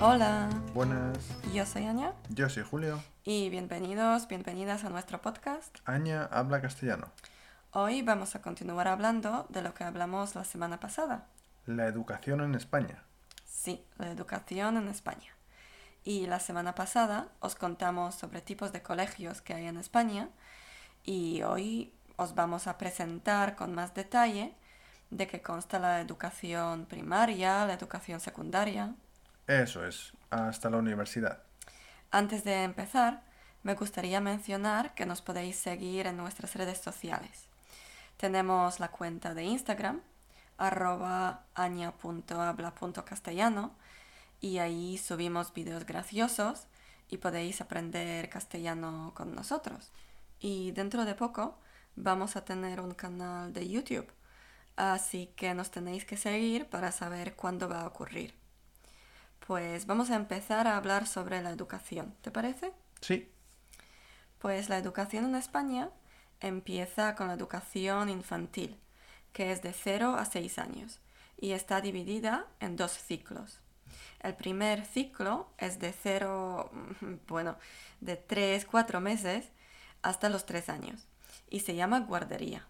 Hola, Buenas, yo soy Anya yo soy Julio. y bienvenidos, bienvenidas a nuestro podcast. Aña habla castellano. Hoy vamos a continuar hablando de lo que hablamos la semana pasada. La educación en España. Sí, la educación en España. Y la semana pasada os contamos sobre tipos de colegios que hay en España y hoy os vamos a presentar con más detalle de qué consta la educación primaria, la educación secundaria. Eso es, hasta la universidad. Antes de empezar, me gustaría mencionar que nos podéis seguir en nuestras redes sociales. Tenemos la cuenta de Instagram, arroba aña.habla.castellano, y ahí subimos videos graciosos y podéis aprender castellano con nosotros. Y dentro de poco vamos a tener un canal de YouTube, así que nos tenéis que seguir para saber cuándo va a ocurrir. Pues vamos a empezar a hablar sobre la educación, ¿te parece? Sí, Pues la educación en España empieza con la educación infantil, que es de 0 a 6 años, y está dividida en dos ciclos. El primer ciclo es de 0, bueno, de 3, 4 meses hasta los 3 años, y se llama guardería,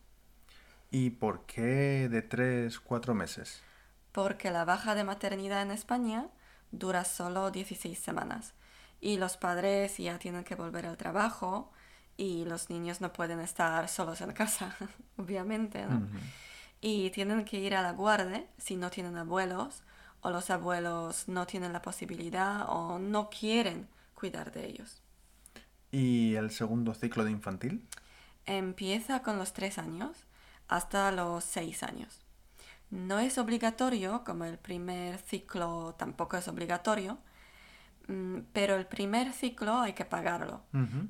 ¿y por qué de 3, 4 meses? porque la baja de maternidad en España dura solo 16 semanas, y los padres ya tienen que volver al trabajo, y los niños no pueden estar solos en casa, obviamente, ¿no? Ujú. Y tienen que ir a la guardia si no tienen abuelos o los abuelos no tienen la posibilidad o no quieren cuidar de ellos. ¿Y el segundo ciclo de infantil? Empieza con los tres años hasta los seis años. No es obligatorio, como el primer ciclo tampoco es obligatorio, mm, pero el primer ciclo hay que pagarlo.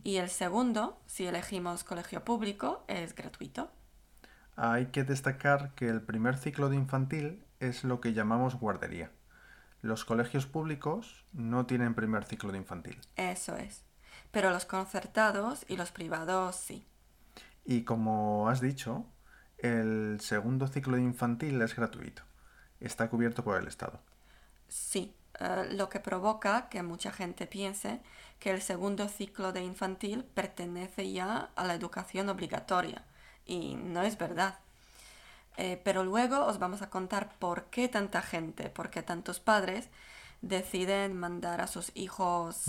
Y el segundo, si elegimos colegio público, es gratuito. Hay que destacar que el primer ciclo de infantil es lo que llamamos guardería. Los colegios públicos no tienen primer ciclo de infantil. Eso es. Pero los concertados y los privados sí. Y como has dicho, el segundo ciclo de infantil es gratuito. Está cubierto por el Estado. Sí, eh, lo que provoca que mucha gente piense que el segundo ciclo de infantil pertenece ya a la educación obligatoria. Y no es verdad. Eh, pero luego os vamos a contar por qué tanta gente, por qué tantos padres deciden mandar a sus hijos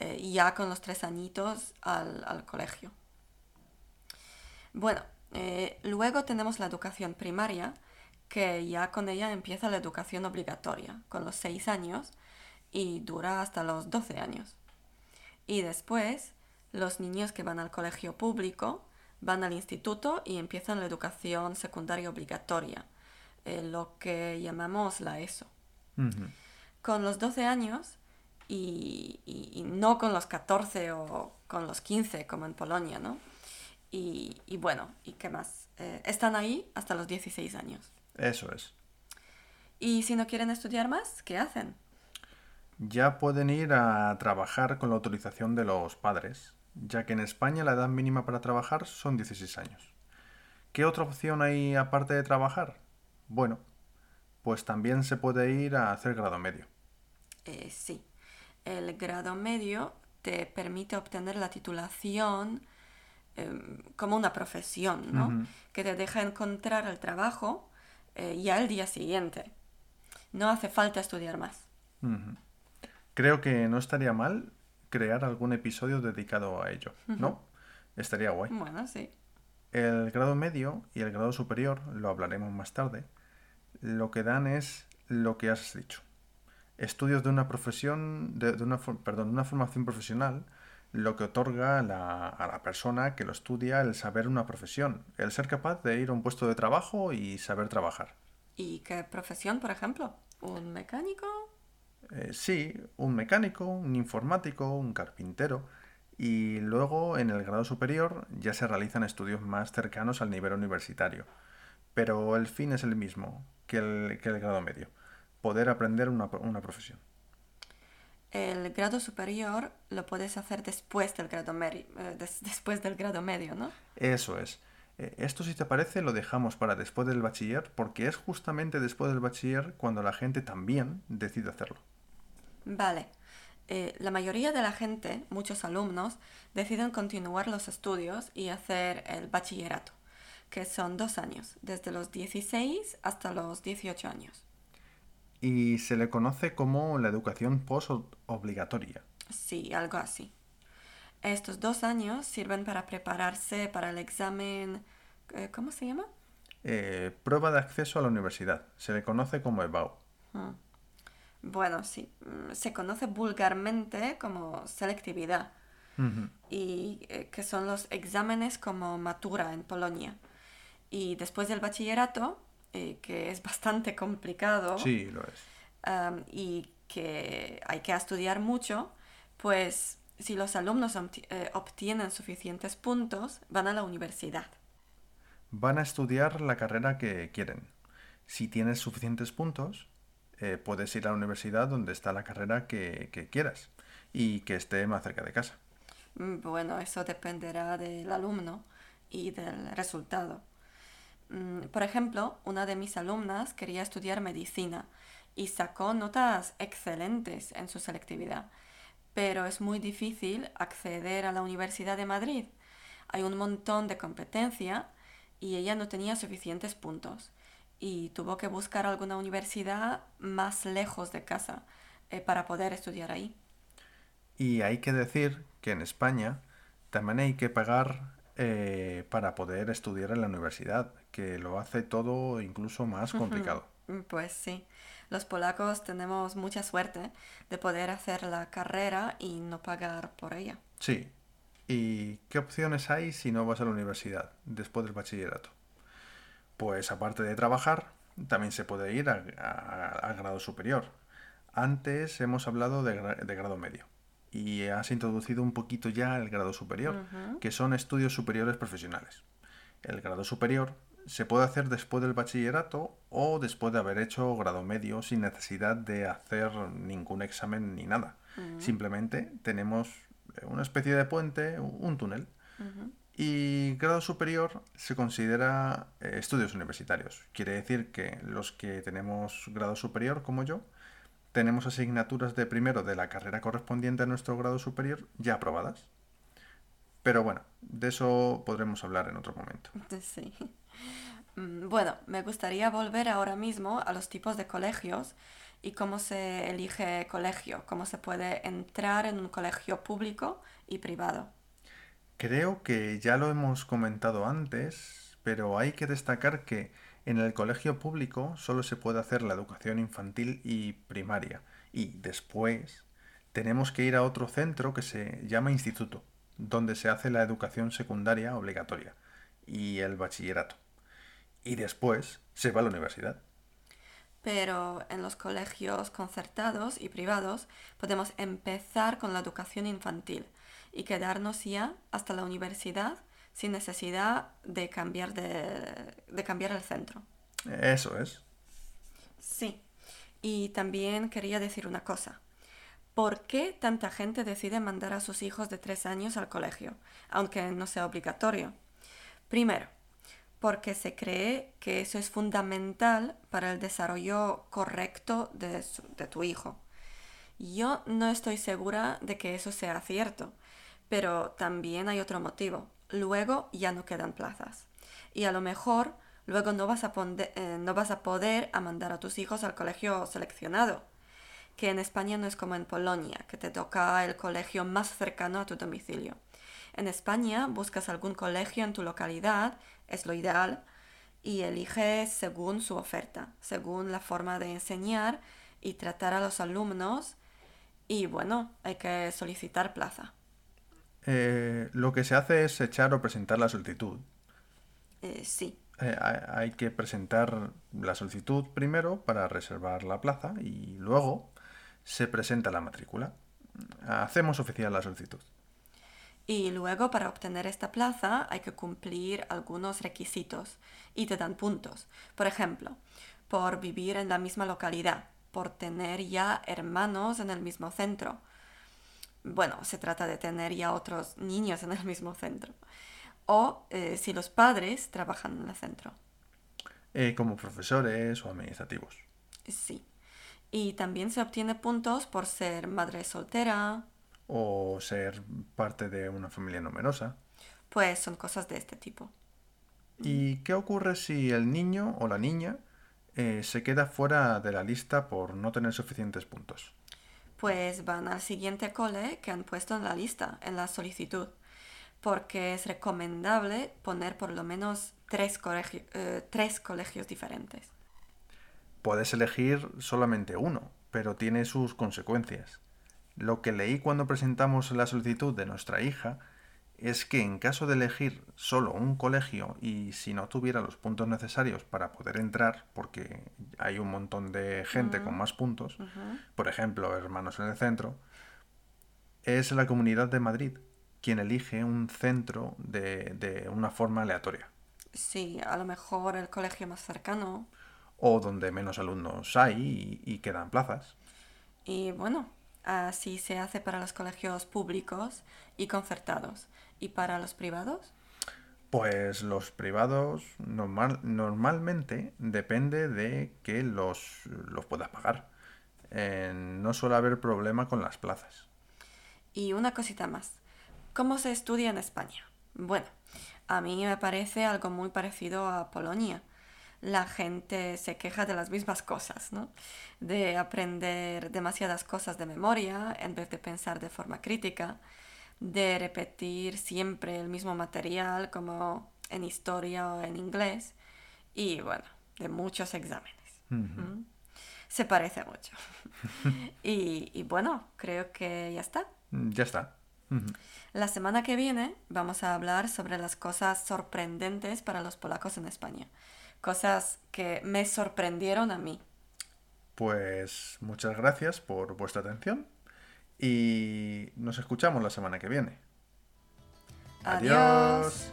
eh, ya con los tres añitos al, al colegio. Bueno, eh, luego tenemos la educación primaria, que ya con ella empieza la educación obligatoria, con los seis años, y dura hasta los 12 años. Y después, los niños que van al colegio público van al instituto y empiezan la educación secundaria obligatoria, eh, lo que llamamos la ESO con los 12 años y, y- y no con los 14 o con los 15 como en Polonia, ¿no? Y, y bueno, ¿y qué más? Eh, están ahí hasta los 16 años. Eso es. Y si no quieren estudiar más, ¿qué hacen? Ya pueden ir a trabajar con la autorización de los padres, ya que en España la edad mínima para trabajar son 16 años. ¿Qué otra opción hay aparte de trabajar? Bueno, pues también se puede ir a hacer grado medio. Eh, sí, el grado medio te permite obtener la titulación em, como una profesión, ¿no? Que te deja encontrar el trabajo eh, ya el día siguiente. No hace falta estudiar más. Creo que no estaría mal crear algún episodio dedicado a ello, ¿no? Estaría guay. Bueno, sí. El grado medio y el grado superior, lo hablaremos más tarde, lo que dan es lo que has dicho. Estudios de una profesión, de, de una, perdón, de una formación profesional, lo que otorga a la, a la persona que lo estudia el saber una profesión, el ser capaz de ir a un puesto de trabajo y saber trabajar. ¿Y qué profesión, por ejemplo? ¿Un mecánico? Eh, sí, un mecánico, un informático, un carpintero. Y luego en el grado superior ya se realizan estudios más cercanos al nivel universitario. Pero el fin es el mismo que el, que el grado medio, poder aprender una, una profesión. El grado superior lo puedes hacer después del grado, meri- eh, des- después del grado medio, ¿no? Eso es. Eh, Esto, si te parece, lo dejamos para después del bachiller, porque es justamente después del bachiller cuando la gente también decide hacerlo. Vale. Eh, la mayoría de la gente, muchos alumnos, deciden continuar los estudios y hacer el bachillerato, que son dos años, desde los 16 hasta los 18 años. Y se le conoce como la educación post-obligatoria. Sí, algo así. Estos dos años sirven para prepararse para el examen... eh, ¿Cómo se llama? Eh, prueba de acceso a la universidad. Se le conoce como EBAU. Mm. Bueno, sí. mm, Se conoce vulgarmente como selectividad y eh, que son los exámenes como matura en Polonia. Y después del bachillerato, eh, que es bastante complicado Sí, lo es. y que hay que estudiar mucho, pues si los alumnos eh, obtienen suficientes puntos, van a la universidad. Van a estudiar la carrera que quieren. Si tienes suficientes puntos, eh, puedes ir a la universidad donde está la carrera que, que quieras y que esté más cerca de casa. Mm, Bueno, eso dependerá del alumno y del resultado. Mm, Por ejemplo, una de mis alumnas quería estudiar medicina y sacó notas excelentes en su selectividad, pero es muy difícil acceder a la Universidad de Madrid. Hay un montón de competencia y ella no tenía suficientes puntos y tuvo que buscar alguna universidad más lejos de casa eh, para poder estudiar ahí. Y hay que decir que en España también hay que pagar eh, para poder estudiar en la universidad, que lo hace todo incluso más complicado. Mm, Pues sí, los polacos tenemos mucha suerte de poder hacer la carrera y no pagar por ella. Sí. ¿Y qué opciones hay si no vas a la universidad después del bachillerato? Pues aparte de trabajar, también se puede ir a, a- a grado superior. Antes hemos hablado de, gra- de grado medio y has introducido un poquito ya el grado superior, que son estudios superiores profesionales. El grado superior se puede hacer después del bachillerato o después de haber hecho grado medio sin necesidad de hacer ningún examen ni nada. Simplemente tenemos eh, una especie de puente, un túnel. Y grado superior se considera eh, estudios universitarios. Quiere decir que los que tenemos grado superior, como yo, tenemos asignaturas de primero de la carrera correspondiente a nuestro grado superior ya aprobadas. Pero bueno, de eso podremos hablar en otro momento. Sí. Mm, Bueno, me gustaría volver ahora mismo a los tipos de colegios y cómo se elige colegio, cómo se puede entrar en un colegio público y privado. Creo que ya lo hemos comentado antes, pero hay que destacar que en el colegio público solo se puede hacer la educación infantil y primaria, y después tenemos que ir a otro centro que se llama instituto, donde se hace la educación secundaria obligatoria y el bachillerato. Y después se va a la universidad. Pero en los colegios concertados y privados podemos empezar con la educación infantil y quedarnos ya hasta la universidad sin necesidad de cambiar, de, de cambiar el centro. Eso es. Sí. Y también quería decir una cosa. ¿Por qué tanta gente decide mandar a sus hijos de tres años al colegio, aunque no sea obligatorio? Primero, porque se cree que eso es fundamental para el desarrollo correcto de, tu hijo. Yo no estoy segura de que eso sea cierto, pero también hay otro motivo. Luego ya no quedan plazas. Y a lo mejor luego no vas a, eh, no vas a poder a mandar a tus hijos al colegio seleccionado, que en España no es como en Polonia, que te toca el colegio más cercano a tu domicilio. En España buscas algún colegio en tu localidad, es lo ideal, y eliges según su oferta, según la forma de enseñar y tratar a los alumnos. Y bueno, hay que solicitar plaza. Eh, lo que se hace es echar o presentar la solicitud. Eh, sí, Eh, hay, hay que presentar la solicitud primero para reservar la plaza y luego se presenta la matrícula. Hacemos oficial la solicitud. Y luego para obtener esta plaza hay que cumplir algunos requisitos y te dan puntos. Por ejemplo, por vivir en la misma localidad, por tener ya hermanos en el mismo centro. Bueno, se trata de tener ya otros niños en el mismo centro. O eh, si los padres trabajan en el centro. Eh, como profesores o administrativos. Sí. Y también se obtiene puntos por ser madre soltera. O ser parte de una familia numerosa. Pues son cosas de este tipo. ¿Y qué ocurre si el niño o la niña eh, se queda fuera de la lista por no tener suficientes puntos? Pues van al siguiente cole que han puesto en la lista, en la solicitud, porque es recomendable poner por lo menos tres, eh, tres colegios diferentes. Puedes elegir solamente uno, pero tiene sus consecuencias. Lo que leí cuando presentamos la solicitud de nuestra hija es que en caso de elegir solo un colegio y si no tuviera los puntos necesarios para poder entrar, porque hay un montón de gente con más puntos, por ejemplo, hermanos en el centro, es la Comunidad de Madrid quien elige un centro de, una forma aleatoria. Sí, a lo mejor el colegio más cercano. O donde menos alumnos hay y quedan plazas. Y bueno, así se hace para los colegios públicos y concertados. ¿Y para los privados? Pues los privados normal, normalmente depende de que los, los puedas pagar. Eh, no suele haber problema con las plazas. Y una cosita más. ¿Cómo se estudia en España? Bueno, a mí me parece algo muy parecido a Polonia. La gente se queja de las mismas cosas, ¿no? De aprender demasiadas cosas de memoria en vez de pensar de forma crítica de repetir siempre el mismo material como en historia o en inglés y bueno, de muchos exámenes. Se parece mucho. y, bueno, creo que ya está. Mm, ya está. La semana que viene vamos a hablar sobre las cosas sorprendentes para los polacos en España. Cosas que me sorprendieron a mí. Pues muchas gracias por vuestra atención y nos escuchamos la semana que viene. Adiós.